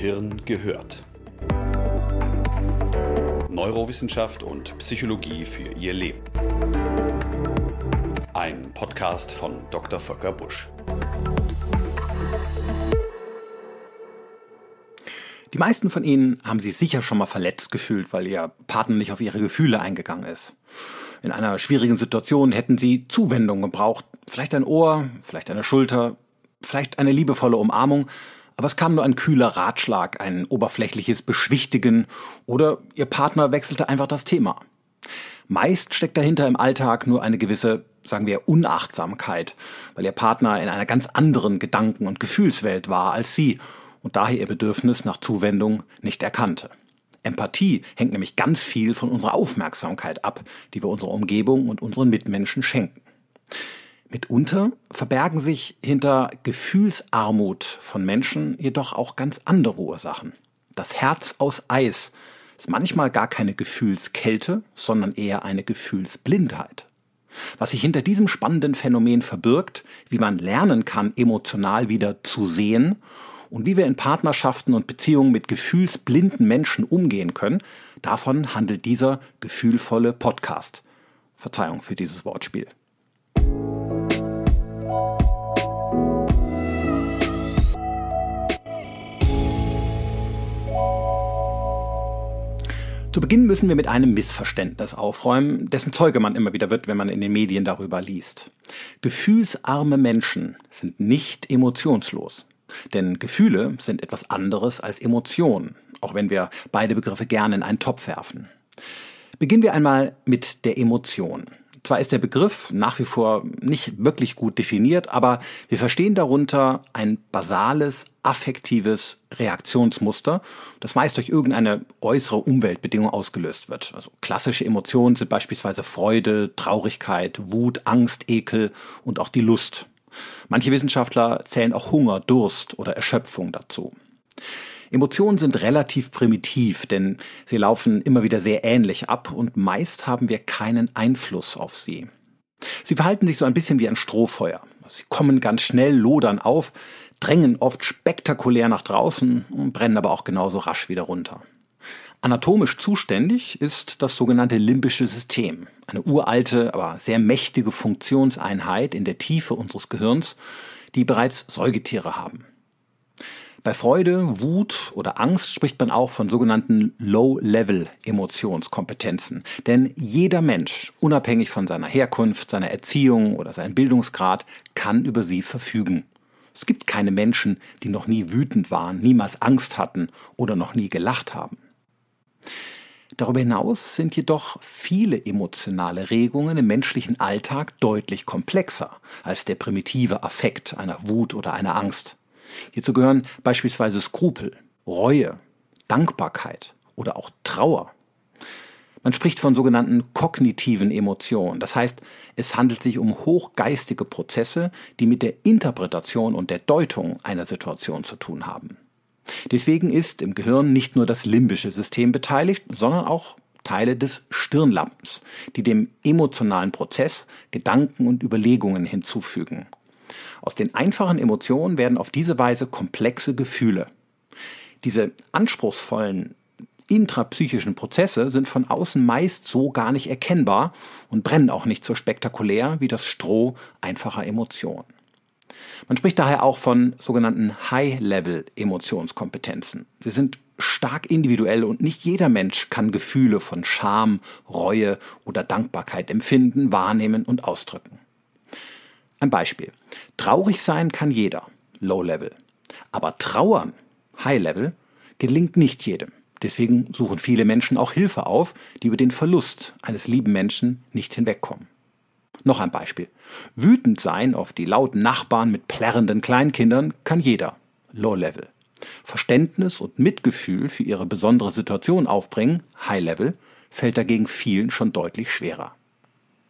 Gehirn gehört. Neurowissenschaft und Psychologie für Ihr Leben. Ein Podcast von Dr. Volker Busch. Die meisten von Ihnen haben sich sicher schon mal verletzt gefühlt, weil Ihr Partner nicht auf Ihre Gefühle eingegangen ist. In einer schwierigen Situation hätten Sie Zuwendung gebraucht, vielleicht ein Ohr, vielleicht eine Schulter, vielleicht eine liebevolle Umarmung, aber es kam nur ein kühler Ratschlag, ein oberflächliches Beschwichtigen oder Ihr Partner wechselte einfach das Thema. Meist steckt dahinter im Alltag nur eine gewisse, sagen wir, Unachtsamkeit, weil Ihr Partner in einer ganz anderen Gedanken- und Gefühlswelt war als Sie und daher Ihr Bedürfnis nach Zuwendung nicht erkannte. Empathie hängt nämlich ganz viel von unserer Aufmerksamkeit ab, die wir unserer Umgebung und unseren Mitmenschen schenken. Mitunter verbergen sich hinter Gefühlsarmut von Menschen jedoch auch ganz andere Ursachen. Das Herz aus Eis ist manchmal gar keine Gefühlskälte, sondern eher eine Gefühlsblindheit. Was sich hinter diesem spannenden Phänomen verbirgt, wie man lernen kann, emotional wieder zu sehen und wie wir in Partnerschaften und Beziehungen mit gefühlsblinden Menschen umgehen können, davon handelt dieser gefühlvolle Podcast. Verzeihung für dieses Wortspiel. Zu Beginn müssen wir mit einem Missverständnis aufräumen, dessen Zeuge man immer wieder wird, wenn man in den Medien darüber liest. Gefühlsarme Menschen sind nicht emotionslos. Denn Gefühle sind etwas anderes als Emotionen, auch wenn wir beide Begriffe gerne in einen Topf werfen. Beginnen wir einmal mit der Emotion. Zwar ist der Begriff nach wie vor nicht wirklich gut definiert, aber wir verstehen darunter ein basales, affektives Reaktionsmuster, das meist durch irgendeine äußere Umweltbedingung ausgelöst wird. Also klassische Emotionen sind beispielsweise Freude, Traurigkeit, Wut, Angst, Ekel und auch die Lust. Manche Wissenschaftler zählen auch Hunger, Durst oder Erschöpfung dazu. Emotionen sind relativ primitiv, denn sie laufen immer wieder sehr ähnlich ab und meist haben wir keinen Einfluss auf sie. Sie verhalten sich so ein bisschen wie ein Strohfeuer. Sie kommen ganz schnell, lodern auf, drängen oft spektakulär nach draußen und brennen aber auch genauso rasch wieder runter. Anatomisch zuständig ist das sogenannte limbische System, eine uralte, aber sehr mächtige Funktionseinheit in der Tiefe unseres Gehirns, die bereits Säugetiere haben. Bei Freude, Wut oder Angst spricht man auch von sogenannten Low-Level-Emotionskompetenzen. Denn jeder Mensch, unabhängig von seiner Herkunft, seiner Erziehung oder seinem Bildungsgrad, kann über sie verfügen. Es gibt keine Menschen, die noch nie wütend waren, niemals Angst hatten oder noch nie gelacht haben. Darüber hinaus sind jedoch viele emotionale Regungen im menschlichen Alltag deutlich komplexer als der primitive Affekt einer Wut oder einer Angst. Hierzu gehören beispielsweise Skrupel, Reue, Dankbarkeit oder auch Trauer. Man spricht von sogenannten kognitiven Emotionen. Das heißt, es handelt sich um hochgeistige Prozesse, die mit der Interpretation und der Deutung einer Situation zu tun haben. Deswegen ist im Gehirn nicht nur das limbische System beteiligt, sondern auch Teile des Stirnlappens, die dem emotionalen Prozess Gedanken und Überlegungen hinzufügen. Aus den einfachen Emotionen werden auf diese Weise komplexe Gefühle. Diese anspruchsvollen intrapsychischen Prozesse sind von außen meist so gar nicht erkennbar und brennen auch nicht so spektakulär wie das Stroh einfacher Emotionen. Man spricht daher auch von sogenannten High-Level-Emotionskompetenzen. Sie sind stark individuell und nicht jeder Mensch kann Gefühle von Scham, Reue oder Dankbarkeit empfinden, wahrnehmen und ausdrücken. Ein Beispiel. Traurig sein kann jeder, Low Level. Aber trauern, High Level, gelingt nicht jedem. Deswegen suchen viele Menschen auch Hilfe auf, die über den Verlust eines lieben Menschen nicht hinwegkommen. Noch ein Beispiel. Wütend sein auf die lauten Nachbarn mit plärrenden Kleinkindern kann jeder, Low Level. Verständnis und Mitgefühl für ihre besondere Situation aufbringen, High Level, fällt dagegen vielen schon deutlich schwerer.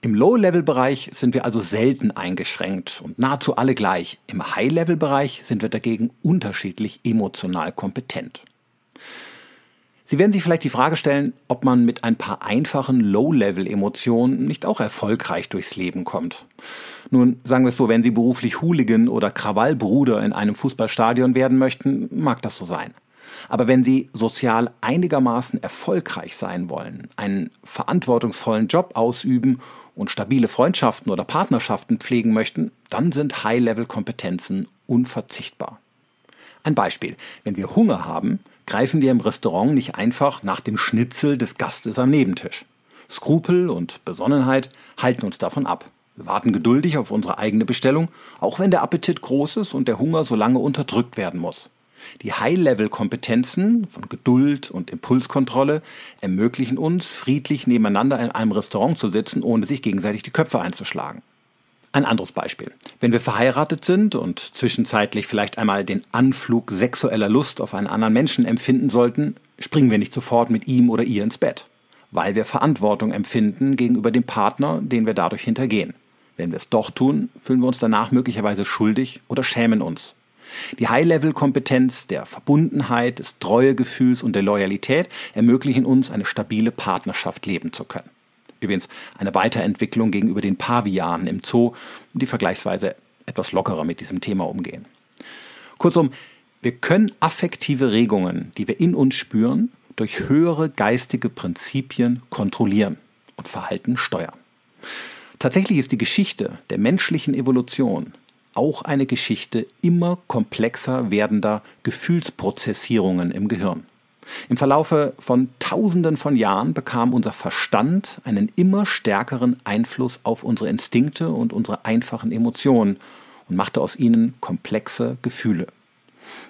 Im Low-Level-Bereich sind wir also selten eingeschränkt und nahezu alle gleich. Im High-Level-Bereich sind wir dagegen unterschiedlich emotional kompetent. Sie werden sich vielleicht die Frage stellen, ob man mit ein paar einfachen Low-Level-Emotionen nicht auch erfolgreich durchs Leben kommt. Nun, sagen wir es so, wenn Sie beruflich Hooligan oder Krawallbruder in einem Fußballstadion werden möchten, mag das so sein. Aber wenn Sie sozial einigermaßen erfolgreich sein wollen, einen verantwortungsvollen Job ausüben und stabile Freundschaften oder Partnerschaften pflegen möchten, dann sind High-Level-Kompetenzen unverzichtbar. Ein Beispiel. Wenn wir Hunger haben, greifen wir im Restaurant nicht einfach nach dem Schnitzel des Gastes am Nebentisch. Skrupel und Besonnenheit halten uns davon ab. Wir warten geduldig auf unsere eigene Bestellung, auch wenn der Appetit groß ist und der Hunger so lange unterdrückt werden muss. Die High-Level-Kompetenzen von Geduld und Impulskontrolle ermöglichen uns, friedlich nebeneinander in einem Restaurant zu sitzen, ohne sich gegenseitig die Köpfe einzuschlagen. Ein anderes Beispiel. Wenn wir verheiratet sind und zwischenzeitlich vielleicht einmal den Anflug sexueller Lust auf einen anderen Menschen empfinden sollten, springen wir nicht sofort mit ihm oder ihr ins Bett, weil wir Verantwortung empfinden gegenüber dem Partner, den wir dadurch hintergehen. Wenn wir es doch tun, fühlen wir uns danach möglicherweise schuldig oder schämen uns. Die High-Level-Kompetenz der Verbundenheit, des Treuegefühls und der Loyalität ermöglichen uns, eine stabile Partnerschaft leben zu können. Übrigens eine Weiterentwicklung gegenüber den Pavianen im Zoo, die vergleichsweise etwas lockerer mit diesem Thema umgehen. Kurzum, wir können affektive Regungen, die wir in uns spüren, durch höhere geistige Prinzipien kontrollieren und Verhalten steuern. Tatsächlich ist die Geschichte der menschlichen Evolution auch eine Geschichte immer komplexer werdender Gefühlsprozessierungen im Gehirn. Im Verlaufe von Tausenden von Jahren bekam unser Verstand einen immer stärkeren Einfluss auf unsere Instinkte und unsere einfachen Emotionen und machte aus ihnen komplexe Gefühle.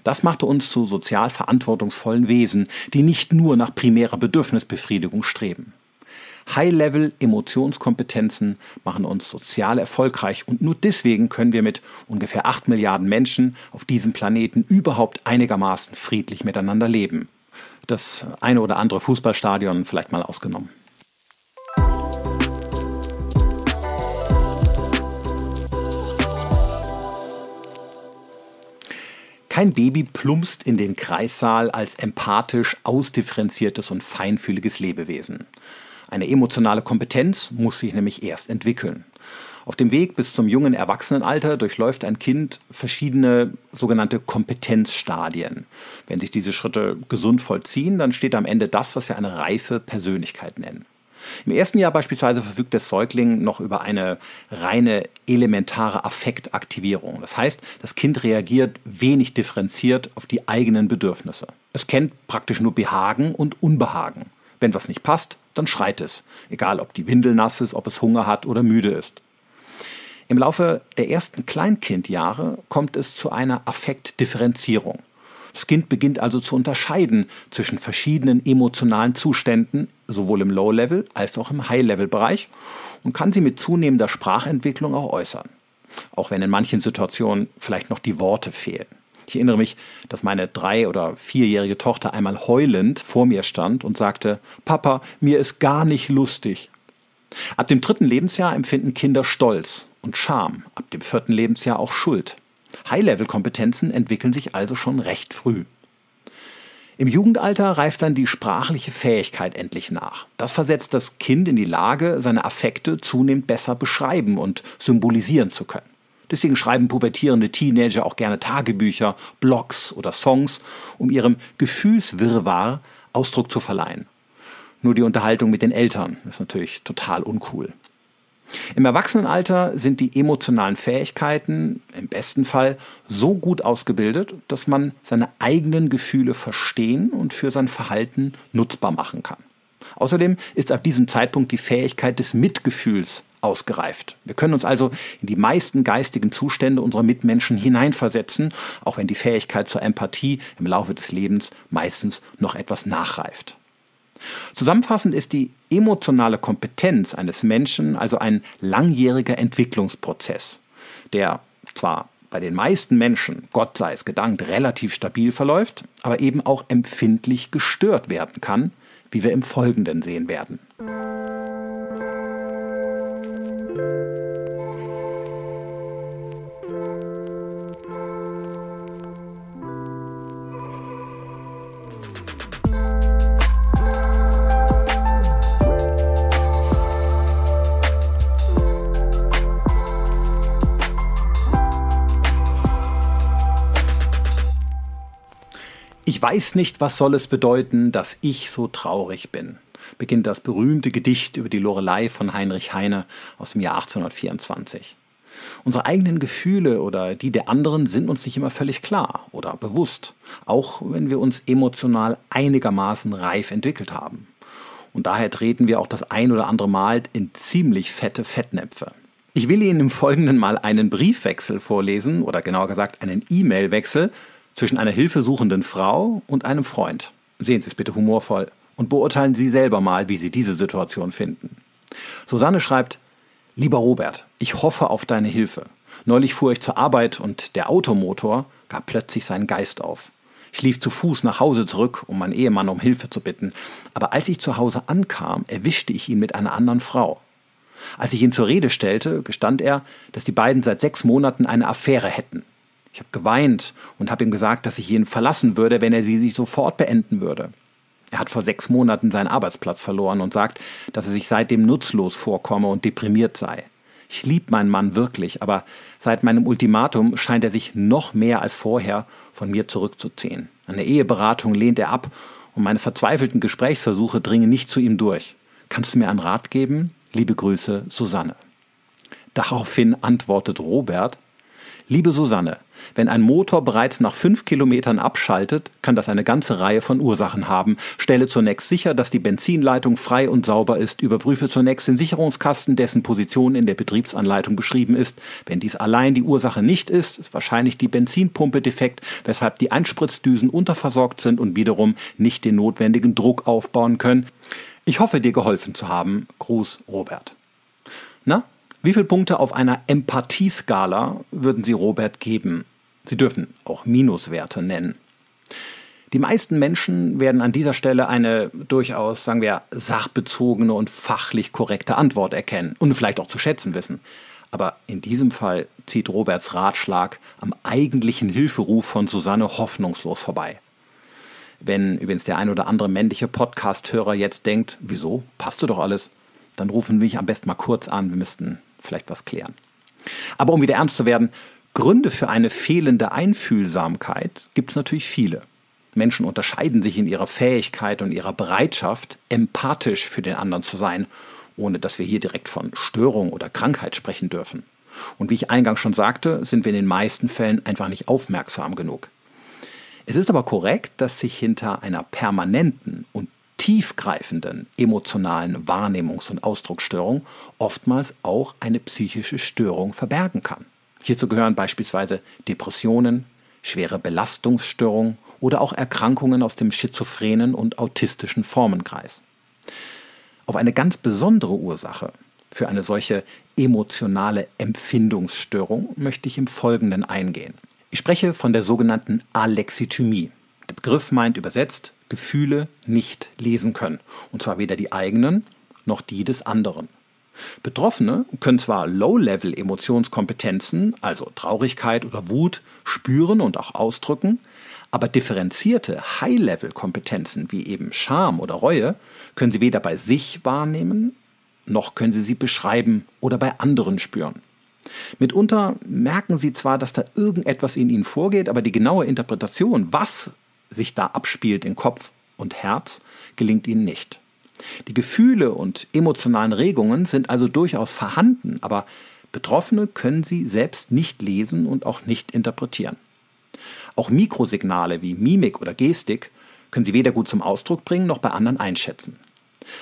Das machte uns zu sozial verantwortungsvollen Wesen, die nicht nur nach primärer Bedürfnisbefriedigung streben. High-Level-Emotionskompetenzen machen uns sozial erfolgreich und nur deswegen können wir mit ungefähr 8 Milliarden Menschen auf diesem Planeten überhaupt einigermaßen friedlich miteinander leben. Das eine oder andere Fußballstadion vielleicht mal ausgenommen. Kein Baby plumpst in den Kreissaal als empathisch ausdifferenziertes und feinfühliges Lebewesen. Eine emotionale Kompetenz muss sich nämlich erst entwickeln. Auf dem Weg bis zum jungen Erwachsenenalter durchläuft ein Kind verschiedene sogenannte Kompetenzstadien. Wenn sich diese Schritte gesund vollziehen, dann steht am Ende das, was wir eine reife Persönlichkeit nennen. Im ersten Jahr beispielsweise verfügt der Säugling noch über eine reine elementare Affektaktivierung. Das heißt, das Kind reagiert wenig differenziert auf die eigenen Bedürfnisse. Es kennt praktisch nur Behagen und Unbehagen. Wenn was nicht passt, dann schreit es, egal ob die Windel nass ist, ob es Hunger hat oder müde ist. Im Laufe der ersten Kleinkindjahre kommt es zu einer Affektdifferenzierung. Das Kind beginnt also zu unterscheiden zwischen verschiedenen emotionalen Zuständen, sowohl im Low-Level als auch im High-Level-Bereich und kann sie mit zunehmender Sprachentwicklung auch äußern. Auch wenn in manchen Situationen vielleicht noch die Worte fehlen. Ich erinnere mich, dass meine drei- oder vierjährige Tochter einmal heulend vor mir stand und sagte, Papa, mir ist gar nicht lustig. Ab dem dritten Lebensjahr empfinden Kinder Stolz und Scham, ab dem vierten Lebensjahr auch Schuld. High-Level-Kompetenzen entwickeln sich also schon recht früh. Im Jugendalter reift dann die sprachliche Fähigkeit endlich nach. Das versetzt das Kind in die Lage, seine Affekte zunehmend besser beschreiben und symbolisieren zu können. Deswegen schreiben pubertierende Teenager auch gerne Tagebücher, Blogs oder Songs, um ihrem Gefühlswirrwarr Ausdruck zu verleihen. Nur die Unterhaltung mit den Eltern ist natürlich total uncool. Im Erwachsenenalter sind die emotionalen Fähigkeiten im besten Fall so gut ausgebildet, dass man seine eigenen Gefühle verstehen und für sein Verhalten nutzbar machen kann. Außerdem ist ab diesem Zeitpunkt die Fähigkeit des Mitgefühls ausgereift. Wir können uns also in die meisten geistigen Zustände unserer Mitmenschen hineinversetzen, auch wenn die Fähigkeit zur Empathie im Laufe des Lebens meistens noch etwas nachreift. Zusammenfassend ist die emotionale Kompetenz eines Menschen also ein langjähriger Entwicklungsprozess, der zwar bei den meisten Menschen, Gott sei es gedankt, relativ stabil verläuft, aber eben auch empfindlich gestört werden kann, wie wir im Folgenden sehen werden. Ich weiß nicht, was soll es bedeuten, dass ich so traurig bin, beginnt das berühmte Gedicht über die Lorelei von Heinrich Heine aus dem Jahr 1824. Unsere eigenen Gefühle oder die der anderen sind uns nicht immer völlig klar oder bewusst, auch wenn wir uns emotional einigermaßen reif entwickelt haben. Und daher treten wir auch das ein oder andere Mal in ziemlich fette Fettnäpfe. Ich will Ihnen im Folgenden mal einen Briefwechsel vorlesen oder genauer gesagt einen E-Mail-Wechsel zwischen einer hilfesuchenden Frau und einem Freund. Sehen Sie es bitte humorvoll und beurteilen Sie selber mal, wie Sie diese Situation finden. Susanne schreibt, Lieber Robert, ich hoffe auf deine Hilfe. Neulich fuhr ich zur Arbeit und der Automotor gab plötzlich seinen Geist auf. Ich lief zu Fuß nach Hause zurück, um meinen Ehemann um Hilfe zu bitten. Aber als ich zu Hause ankam, erwischte ich ihn mit einer anderen Frau. Als ich ihn zur Rede stellte, gestand er, dass die beiden seit sechs Monaten eine Affäre hätten. Ich habe geweint und habe ihm gesagt, dass ich ihn verlassen würde, wenn er sie sich sofort beenden würde. Er hat vor sechs Monaten seinen Arbeitsplatz verloren und sagt, dass er sich seitdem nutzlos vorkomme und deprimiert sei. Ich lieb meinen Mann wirklich, aber seit meinem Ultimatum scheint er sich noch mehr als vorher von mir zurückzuziehen. Eine Eheberatung lehnt er ab und meine verzweifelten Gesprächsversuche dringen nicht zu ihm durch. Kannst du mir einen Rat geben? Liebe Grüße, Susanne. Daraufhin antwortet Robert, Liebe Susanne, wenn ein Motor bereits nach fünf Kilometern abschaltet, kann das eine ganze Reihe von Ursachen haben. Stelle zunächst sicher, dass die Benzinleitung frei und sauber ist. Überprüfe zunächst den Sicherungskasten, dessen Position in der Betriebsanleitung beschrieben ist. Wenn dies allein die Ursache nicht ist, ist wahrscheinlich die Benzinpumpe defekt, weshalb die Einspritzdüsen unterversorgt sind und wiederum nicht den notwendigen Druck aufbauen können. Ich hoffe, dir geholfen zu haben. Gruß, Robert. Na, wie viele Punkte auf einer Empathieskala würden Sie Robert geben? Sie dürfen auch Minuswerte nennen. Die meisten Menschen werden an dieser Stelle eine durchaus, sagen wir, sachbezogene und fachlich korrekte Antwort erkennen und vielleicht auch zu schätzen wissen. Aber in diesem Fall zieht Roberts Ratschlag am eigentlichen Hilferuf von Susanne hoffnungslos vorbei. Wenn übrigens der ein oder andere männliche Podcast-Hörer jetzt denkt, wieso, passte doch alles, dann rufen wir mich am besten mal kurz an, wir müssten vielleicht was klären. Aber um wieder ernst zu werden, Gründe für eine fehlende Einfühlsamkeit gibt es natürlich viele. Menschen unterscheiden sich in ihrer Fähigkeit und ihrer Bereitschaft, empathisch für den anderen zu sein, ohne dass wir hier direkt von Störung oder Krankheit sprechen dürfen. Und wie ich eingangs schon sagte, sind wir in den meisten Fällen einfach nicht aufmerksam genug. Es ist aber korrekt, dass sich hinter einer permanenten und tiefgreifenden emotionalen Wahrnehmungs- und Ausdrucksstörung oftmals auch eine psychische Störung verbergen kann. Hierzu gehören beispielsweise Depressionen, schwere Belastungsstörungen oder auch Erkrankungen aus dem schizophrenen und autistischen Formenkreis. Auf eine ganz besondere Ursache für eine solche emotionale Empfindungsstörung möchte ich im Folgenden eingehen. Ich spreche von der sogenannten Alexithymie. Der Begriff meint übersetzt Gefühle nicht lesen können, und zwar weder die eigenen noch die des anderen. Betroffene können zwar Low-Level-Emotionskompetenzen, also Traurigkeit oder Wut, spüren und auch ausdrücken, aber differenzierte High-Level-Kompetenzen wie eben Scham oder Reue können sie weder bei sich wahrnehmen, noch können sie sie beschreiben oder bei anderen spüren. Mitunter merken sie zwar, dass da irgendetwas in ihnen vorgeht, aber die genaue Interpretation, was sich da abspielt in Kopf und Herz, gelingt ihnen nicht. Die Gefühle und emotionalen Regungen sind also durchaus vorhanden, aber Betroffene können sie selbst nicht lesen und auch nicht interpretieren. Auch Mikrosignale wie Mimik oder Gestik können sie weder gut zum Ausdruck bringen noch bei anderen einschätzen.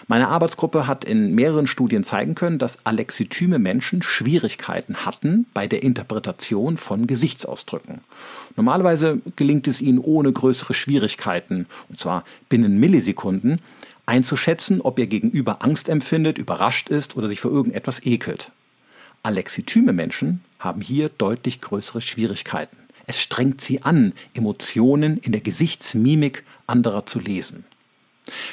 Meine Arbeitsgruppe hat in mehreren Studien zeigen können, dass alexithyme Menschen Schwierigkeiten hatten bei der Interpretation von Gesichtsausdrücken. Normalerweise gelingt es ihnen ohne größere Schwierigkeiten, und zwar binnen Millisekunden, einzuschätzen, ob ihr Gegenüber Angst empfindet, überrascht ist oder sich für irgendetwas ekelt. Alexithyme Menschen haben hier deutlich größere Schwierigkeiten. Es strengt sie an, Emotionen in der Gesichtsmimik anderer zu lesen.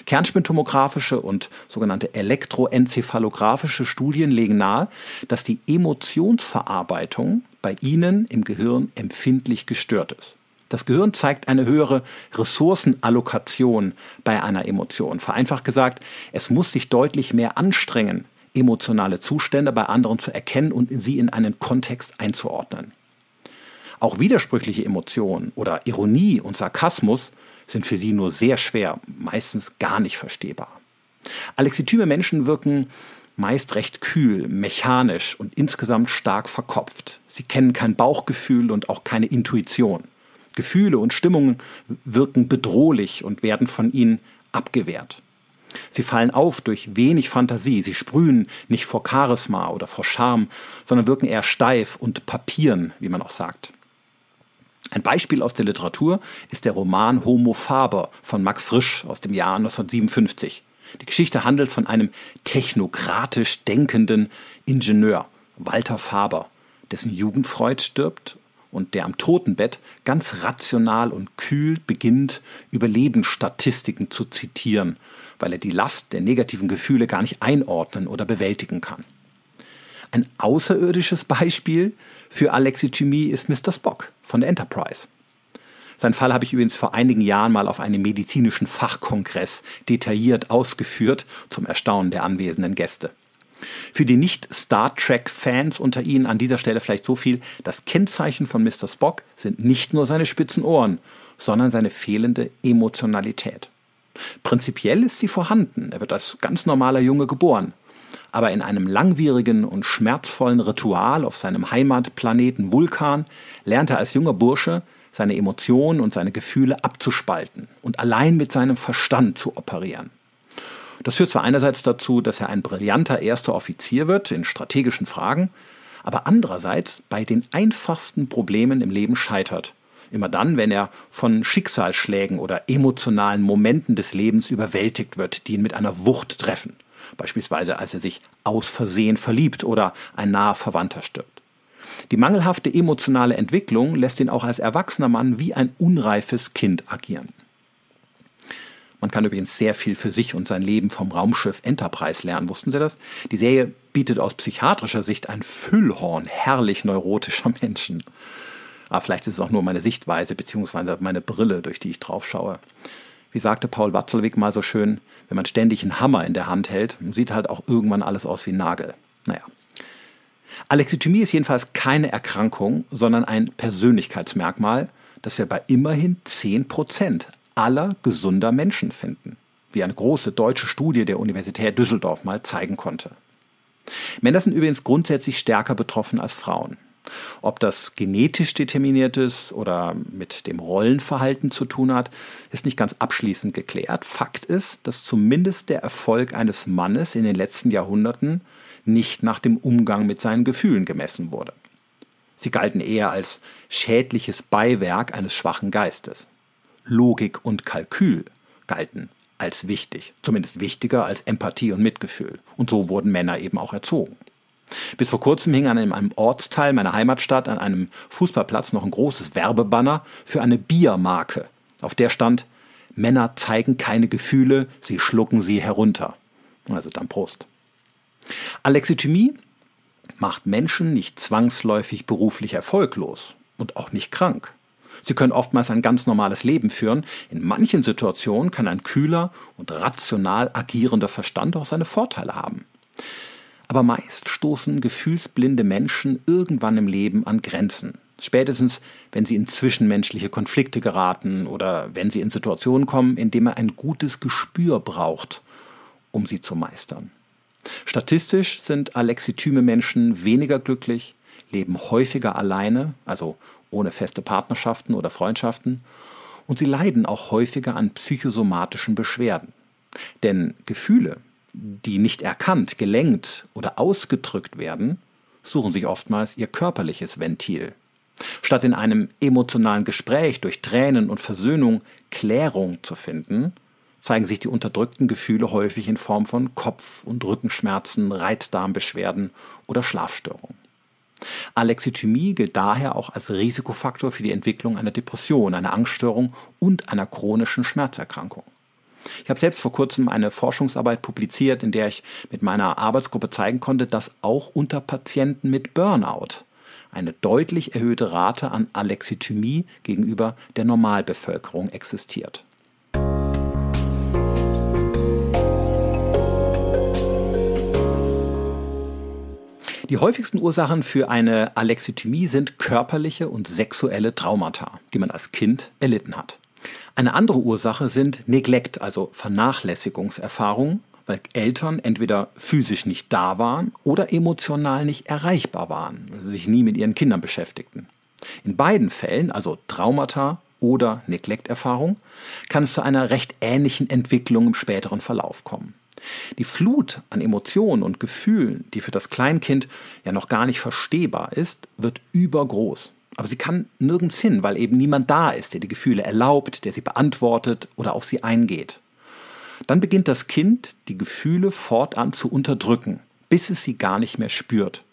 Kernspintomographische und sogenannte elektroenzephalographische Studien legen nahe, dass die Emotionsverarbeitung bei ihnen im Gehirn empfindlich gestört ist. Das Gehirn zeigt eine höhere Ressourcenallokation bei einer Emotion. Vereinfacht gesagt, es muss sich deutlich mehr anstrengen, emotionale Zustände bei anderen zu erkennen und sie in einen Kontext einzuordnen. Auch widersprüchliche Emotionen oder Ironie und Sarkasmus sind für sie nur sehr schwer, meistens gar nicht verstehbar. Alexityme Menschen wirken meist recht kühl, mechanisch und insgesamt stark verkopft. Sie kennen kein Bauchgefühl und auch keine Intuition. Gefühle und Stimmungen wirken bedrohlich und werden von ihnen abgewehrt. Sie fallen auf durch wenig Fantasie, sie sprühen nicht vor Charisma oder vor Charme, sondern wirken eher steif und papieren, wie man auch sagt. Ein Beispiel aus der Literatur ist der Roman Homo Faber von Max Frisch aus dem Jahr 1957. Die Geschichte handelt von einem technokratisch denkenden Ingenieur, Walter Faber, dessen Jugendfreud stirbt und der am Totenbett ganz rational und kühl beginnt, Überlebensstatistiken zu zitieren, weil er die Last der negativen Gefühle gar nicht einordnen oder bewältigen kann. Ein außerirdisches Beispiel für Alexithymie ist Mr. Spock von der Enterprise. Sein Fall habe ich übrigens vor einigen Jahren mal auf einem medizinischen Fachkongress detailliert ausgeführt, zum Erstaunen der anwesenden Gäste. Für die Nicht-Star Trek-Fans unter Ihnen an dieser Stelle vielleicht so viel, das Kennzeichen von Mr. Spock sind nicht nur seine spitzen Ohren, sondern seine fehlende Emotionalität. Prinzipiell ist sie vorhanden, er wird als ganz normaler Junge geboren, aber in einem langwierigen und schmerzvollen Ritual auf seinem Heimatplaneten Vulkan lernt er als junger Bursche seine Emotionen und seine Gefühle abzuspalten und allein mit seinem Verstand zu operieren. Das führt zwar einerseits dazu, dass er ein brillanter erster Offizier wird in strategischen Fragen, aber andererseits bei den einfachsten Problemen im Leben scheitert. Immer dann, wenn er von Schicksalsschlägen oder emotionalen Momenten des Lebens überwältigt wird, die ihn mit einer Wucht treffen. Beispielsweise als er sich aus Versehen verliebt oder ein naher Verwandter stirbt. Die mangelhafte emotionale Entwicklung lässt ihn auch als erwachsener Mann wie ein unreifes Kind agieren. Man kann übrigens sehr viel für sich und sein Leben vom Raumschiff Enterprise lernen. Wussten Sie das? Die Serie bietet aus psychiatrischer Sicht ein Füllhorn herrlich neurotischer Menschen. Aber vielleicht ist es auch nur meine Sichtweise bzw. meine Brille, durch die ich drauf schaue. Wie sagte Paul Watzlawick mal so schön, wenn man ständig einen Hammer in der Hand hält, sieht halt auch irgendwann alles aus wie ein Nagel. Naja, Alexithymie ist jedenfalls keine Erkrankung, sondern ein Persönlichkeitsmerkmal, das wir bei immerhin 10% aller gesunder Menschen finden, wie eine große deutsche Studie der Universität Düsseldorf mal zeigen konnte. Männer sind übrigens grundsätzlich stärker betroffen als Frauen. Ob das genetisch determiniert ist oder mit dem Rollenverhalten zu tun hat, ist nicht ganz abschließend geklärt. Fakt ist, dass zumindest der Erfolg eines Mannes in den letzten Jahrhunderten nicht nach dem Umgang mit seinen Gefühlen gemessen wurde. Sie galten eher als schädliches Beiwerk eines schwachen Geistes. Logik und Kalkül galten als wichtig, zumindest wichtiger als Empathie und Mitgefühl. Und so wurden Männer eben auch erzogen. Bis vor kurzem hing an einem Ortsteil meiner Heimatstadt an einem Fußballplatz noch ein großes Werbebanner für eine Biermarke, auf der stand Männer zeigen keine Gefühle, sie schlucken sie herunter. Also dann Prost. Alexithymie macht Menschen nicht zwangsläufig beruflich erfolglos und auch nicht krank. Sie können oftmals ein ganz normales Leben führen. In manchen Situationen kann ein kühler und rational agierender Verstand auch seine Vorteile haben. Aber meist stoßen gefühlsblinde Menschen irgendwann im Leben an Grenzen. Spätestens, wenn sie in zwischenmenschliche Konflikte geraten oder wenn sie in Situationen kommen, in denen man ein gutes Gespür braucht, um sie zu meistern. Statistisch sind alexithyme Menschen weniger glücklich, leben häufiger alleine, also ohne feste Partnerschaften oder Freundschaften, und sie leiden auch häufiger an psychosomatischen Beschwerden. Denn Gefühle, die nicht erkannt, gelenkt oder ausgedrückt werden, suchen sich oftmals ihr körperliches Ventil. Statt in einem emotionalen Gespräch durch Tränen und Versöhnung Klärung zu finden, zeigen sich die unterdrückten Gefühle häufig in Form von Kopf- und Rückenschmerzen, Reizdarmbeschwerden oder Schlafstörungen. Alexithymie gilt daher auch als Risikofaktor für die Entwicklung einer Depression, einer Angststörung und einer chronischen Schmerzerkrankung. Ich habe selbst vor kurzem eine Forschungsarbeit publiziert, in der ich mit meiner Arbeitsgruppe zeigen konnte, dass auch unter Patienten mit Burnout eine deutlich erhöhte Rate an Alexithymie gegenüber der Normalbevölkerung existiert. Die häufigsten Ursachen für eine Alexithymie sind körperliche und sexuelle Traumata, die man als Kind erlitten hat. Eine andere Ursache sind Neglekt, also Vernachlässigungserfahrungen, weil Eltern entweder physisch nicht da waren oder emotional nicht erreichbar waren, also sich nie mit ihren Kindern beschäftigten. In beiden Fällen, also Traumata oder Neglekterfahrung, kann es zu einer recht ähnlichen Entwicklung im späteren Verlauf kommen. Die Flut an Emotionen und Gefühlen, die für das Kleinkind ja noch gar nicht verstehbar ist, wird übergroß. Aber sie kann nirgends hin, weil eben niemand da ist, der die Gefühle erlaubt, der sie beantwortet oder auf sie eingeht. Dann beginnt das Kind, die Gefühle fortan zu unterdrücken, bis es sie gar nicht mehr spürt.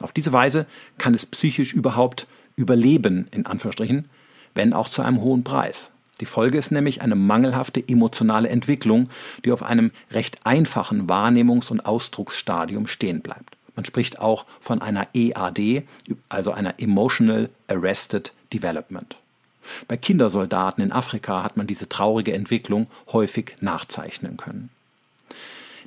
Auf diese Weise kann es psychisch überhaupt überleben, in Anführungsstrichen, wenn auch zu einem hohen Preis. Die Folge ist nämlich eine mangelhafte emotionale Entwicklung, die auf einem recht einfachen Wahrnehmungs- und Ausdrucksstadium stehen bleibt. Man spricht auch von einer EAD, also einer Emotional Arrested Development. Bei Kindersoldaten in Afrika hat man diese traurige Entwicklung häufig nachzeichnen können.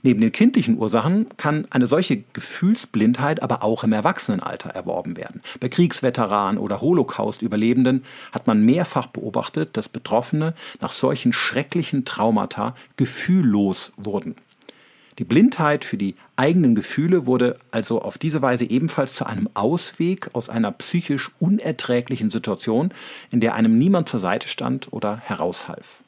Neben den kindlichen Ursachen kann eine solche Gefühlsblindheit aber auch im Erwachsenenalter erworben werden. Bei Kriegsveteranen oder Holocaust-Überlebenden hat man mehrfach beobachtet, dass Betroffene nach solchen schrecklichen Traumata gefühllos wurden. Die Blindheit für die eigenen Gefühle wurde also auf diese Weise ebenfalls zu einem Ausweg aus einer psychisch unerträglichen Situation, in der einem niemand zur Seite stand oder heraushalf.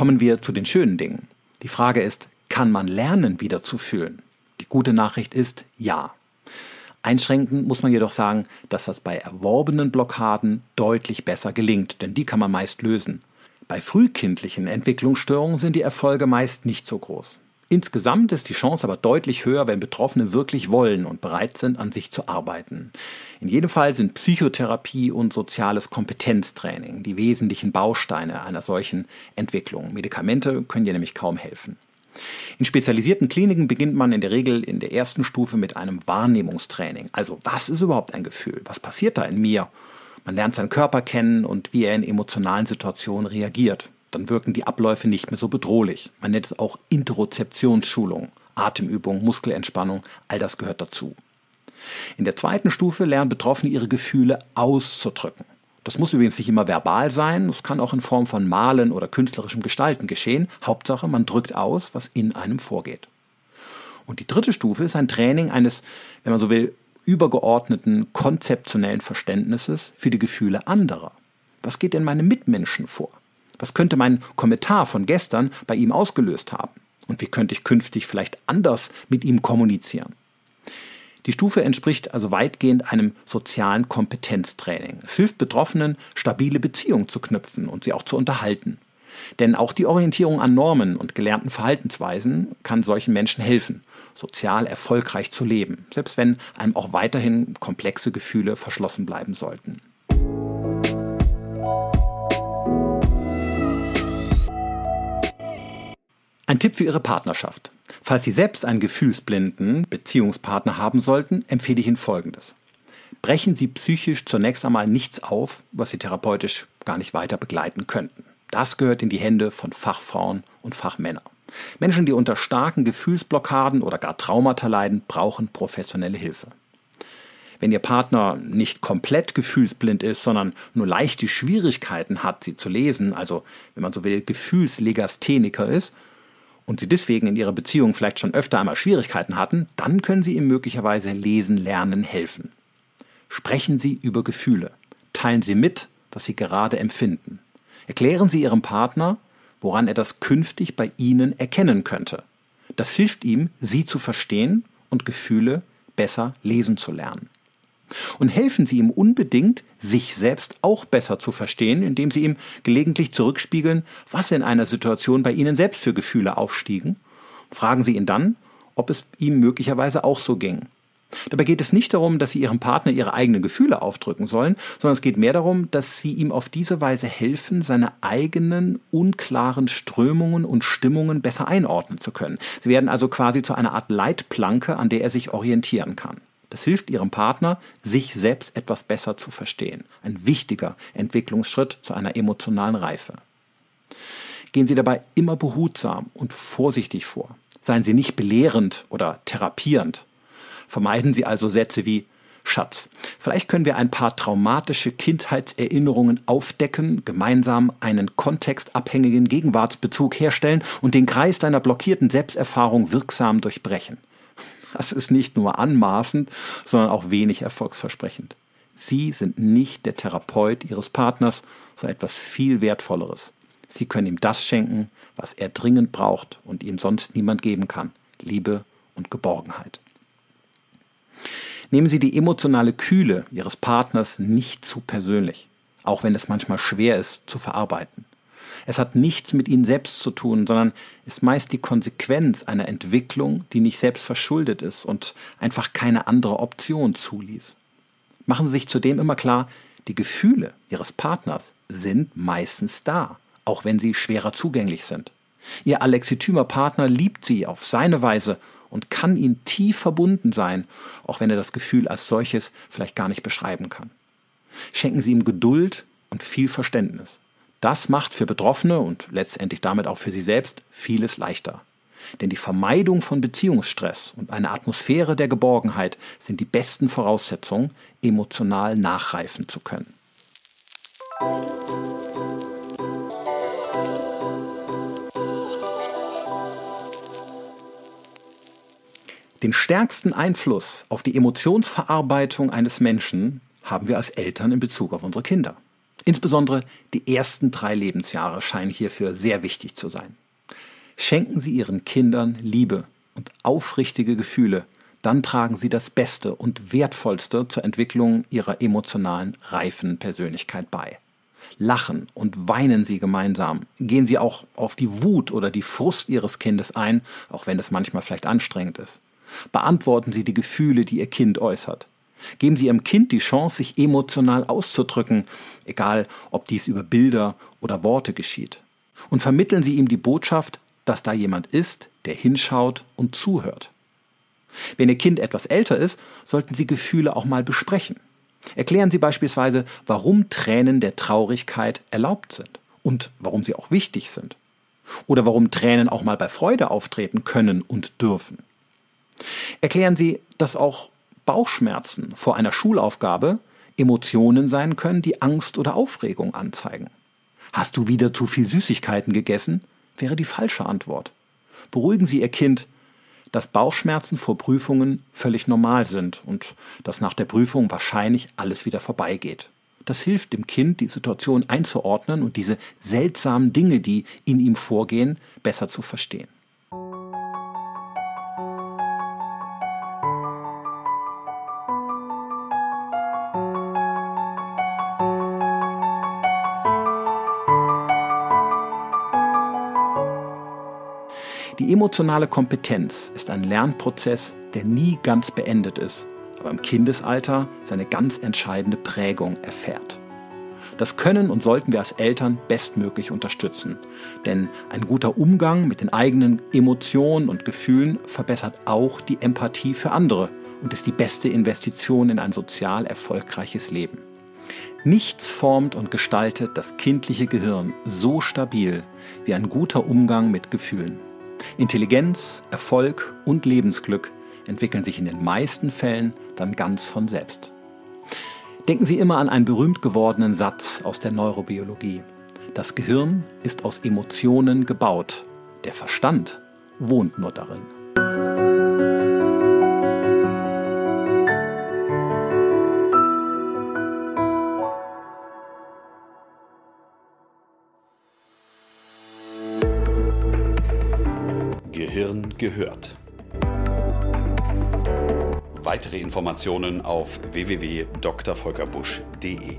Kommen wir zu den schönen Dingen. Die Frage ist, kann man lernen, wieder zu fühlen? Die gute Nachricht ist ja. Einschränken muss man jedoch sagen, dass das bei erworbenen Blockaden deutlich besser gelingt, denn die kann man meist lösen. Bei frühkindlichen Entwicklungsstörungen sind die Erfolge meist nicht so groß. Insgesamt ist die Chance aber deutlich höher, wenn Betroffene wirklich wollen und bereit sind, an sich zu arbeiten. In jedem Fall sind Psychotherapie und soziales Kompetenztraining die wesentlichen Bausteine einer solchen Entwicklung. Medikamente können dir nämlich kaum helfen. In spezialisierten Kliniken beginnt man in der Regel in der ersten Stufe mit einem Wahrnehmungstraining. Also was ist überhaupt ein Gefühl? Was passiert da in mir? Man lernt seinen Körper kennen und wie er in emotionalen Situationen reagiert dann wirken die Abläufe nicht mehr so bedrohlich. Man nennt es auch Interozeptionsschulung, Atemübung, Muskelentspannung, all das gehört dazu. In der zweiten Stufe lernen Betroffene ihre Gefühle auszudrücken. Das muss übrigens nicht immer verbal sein, es kann auch in Form von Malen oder künstlerischem Gestalten geschehen. Hauptsache, man drückt aus, was in einem vorgeht. Und die dritte Stufe ist ein Training eines, wenn man so will, übergeordneten konzeptionellen Verständnisses für die Gefühle anderer. Was geht denn meinem Mitmenschen vor? Was könnte mein Kommentar von gestern bei ihm ausgelöst haben? Und wie könnte ich künftig vielleicht anders mit ihm kommunizieren? Die Stufe entspricht also weitgehend einem sozialen Kompetenztraining. Es hilft Betroffenen, stabile Beziehungen zu knüpfen und sie auch zu unterhalten. Denn auch die Orientierung an Normen und gelernten Verhaltensweisen kann solchen Menschen helfen, sozial erfolgreich zu leben, selbst wenn einem auch weiterhin komplexe Gefühle verschlossen bleiben sollten. Tipp für Ihre Partnerschaft. Falls Sie selbst einen gefühlsblinden Beziehungspartner haben sollten, empfehle ich Ihnen Folgendes. Brechen Sie psychisch zunächst einmal nichts auf, was Sie therapeutisch gar nicht weiter begleiten könnten. Das gehört in die Hände von Fachfrauen und Fachmännern. Menschen, die unter starken Gefühlsblockaden oder gar Traumata leiden, brauchen professionelle Hilfe. Wenn Ihr Partner nicht komplett gefühlsblind ist, sondern nur leichte Schwierigkeiten hat, sie zu lesen, also wenn man so will, Gefühlslegastheniker ist, und Sie deswegen in Ihrer Beziehung vielleicht schon öfter einmal Schwierigkeiten hatten, dann können Sie ihm möglicherweise lesen lernen helfen. Sprechen Sie über Gefühle. Teilen Sie mit, was Sie gerade empfinden. Erklären Sie Ihrem Partner, woran er das künftig bei Ihnen erkennen könnte. Das hilft ihm, Sie zu verstehen und Gefühle besser lesen zu lernen und helfen Sie ihm unbedingt, sich selbst auch besser zu verstehen, indem Sie ihm gelegentlich zurückspiegeln, was in einer Situation bei Ihnen selbst für Gefühle aufstiegen. Fragen Sie ihn dann, ob es ihm möglicherweise auch so ging. Dabei geht es nicht darum, dass Sie Ihrem Partner Ihre eigenen Gefühle aufdrücken sollen, sondern es geht mehr darum, dass Sie ihm auf diese Weise helfen, seine eigenen unklaren Strömungen und Stimmungen besser einordnen zu können. Sie werden also quasi zu einer Art Leitplanke, an der er sich orientieren kann. Das hilft Ihrem Partner, sich selbst etwas besser zu verstehen. Ein wichtiger Entwicklungsschritt zu einer emotionalen Reife. Gehen Sie dabei immer behutsam und vorsichtig vor. Seien Sie nicht belehrend oder therapierend. Vermeiden Sie also Sätze wie Schatz. Vielleicht können wir ein paar traumatische Kindheitserinnerungen aufdecken, gemeinsam einen kontextabhängigen Gegenwartsbezug herstellen und den Kreis deiner blockierten Selbsterfahrung wirksam durchbrechen. Das ist nicht nur anmaßend, sondern auch wenig erfolgsversprechend. Sie sind nicht der Therapeut Ihres Partners, sondern etwas viel Wertvolleres. Sie können ihm das schenken, was er dringend braucht und ihm sonst niemand geben kann. Liebe und Geborgenheit. Nehmen Sie die emotionale Kühle Ihres Partners nicht zu persönlich, auch wenn es manchmal schwer ist zu verarbeiten. Es hat nichts mit Ihnen selbst zu tun, sondern ist meist die Konsequenz einer Entwicklung, die nicht selbst verschuldet ist und einfach keine andere Option zuließ. Machen Sie sich zudem immer klar, die Gefühle Ihres Partners sind meistens da, auch wenn sie schwerer zugänglich sind. Ihr Alexithymer Partner liebt Sie auf seine Weise und kann ihnen tief verbunden sein, auch wenn er das Gefühl als solches vielleicht gar nicht beschreiben kann. Schenken Sie ihm Geduld und viel Verständnis. Das macht für Betroffene und letztendlich damit auch für Sie selbst vieles leichter. Denn die Vermeidung von Beziehungsstress und eine Atmosphäre der Geborgenheit sind die besten Voraussetzungen, emotional nachreifen zu können. Den stärksten Einfluss auf die Emotionsverarbeitung eines Menschen haben wir als Eltern in Bezug auf unsere Kinder. Insbesondere die ersten drei Lebensjahre scheinen hierfür sehr wichtig zu sein. Schenken Sie Ihren Kindern Liebe und aufrichtige Gefühle, dann tragen Sie das Beste und Wertvollste zur Entwicklung Ihrer emotionalen, reifen Persönlichkeit bei. Lachen und weinen Sie gemeinsam. Gehen Sie auch auf die Wut oder die Frust Ihres Kindes ein, auch wenn es manchmal vielleicht anstrengend ist. Beantworten Sie die Gefühle, die Ihr Kind äußert. Geben Sie Ihrem Kind die Chance, sich emotional auszudrücken, egal ob dies über Bilder oder Worte geschieht. Und vermitteln Sie ihm die Botschaft, dass da jemand ist, der hinschaut und zuhört. Wenn Ihr Kind etwas älter ist, sollten Sie Gefühle auch mal besprechen. Erklären Sie beispielsweise, warum Tränen der Traurigkeit erlaubt sind und warum sie auch wichtig sind. Oder warum Tränen auch mal bei Freude auftreten können und dürfen. Erklären Sie, dass auch Bauchschmerzen vor einer Schulaufgabe Emotionen sein können, die Angst oder Aufregung anzeigen. Hast du wieder zu viel Süßigkeiten gegessen? wäre die falsche Antwort. Beruhigen Sie Ihr Kind, dass Bauchschmerzen vor Prüfungen völlig normal sind und dass nach der Prüfung wahrscheinlich alles wieder vorbeigeht. Das hilft dem Kind, die Situation einzuordnen und diese seltsamen Dinge, die in ihm vorgehen, besser zu verstehen. Die emotionale Kompetenz ist ein Lernprozess, der nie ganz beendet ist, aber im Kindesalter seine ganz entscheidende Prägung erfährt. Das können und sollten wir als Eltern bestmöglich unterstützen, denn ein guter Umgang mit den eigenen Emotionen und Gefühlen verbessert auch die Empathie für andere und ist die beste Investition in ein sozial erfolgreiches Leben. Nichts formt und gestaltet das kindliche Gehirn so stabil wie ein guter Umgang mit Gefühlen. Intelligenz, Erfolg und Lebensglück entwickeln sich in den meisten Fällen dann ganz von selbst. Denken Sie immer an einen berühmt gewordenen Satz aus der Neurobiologie. Das Gehirn ist aus Emotionen gebaut, der Verstand wohnt nur darin. Gehirn gehört. Weitere Informationen auf www.drvolkerbusch.de.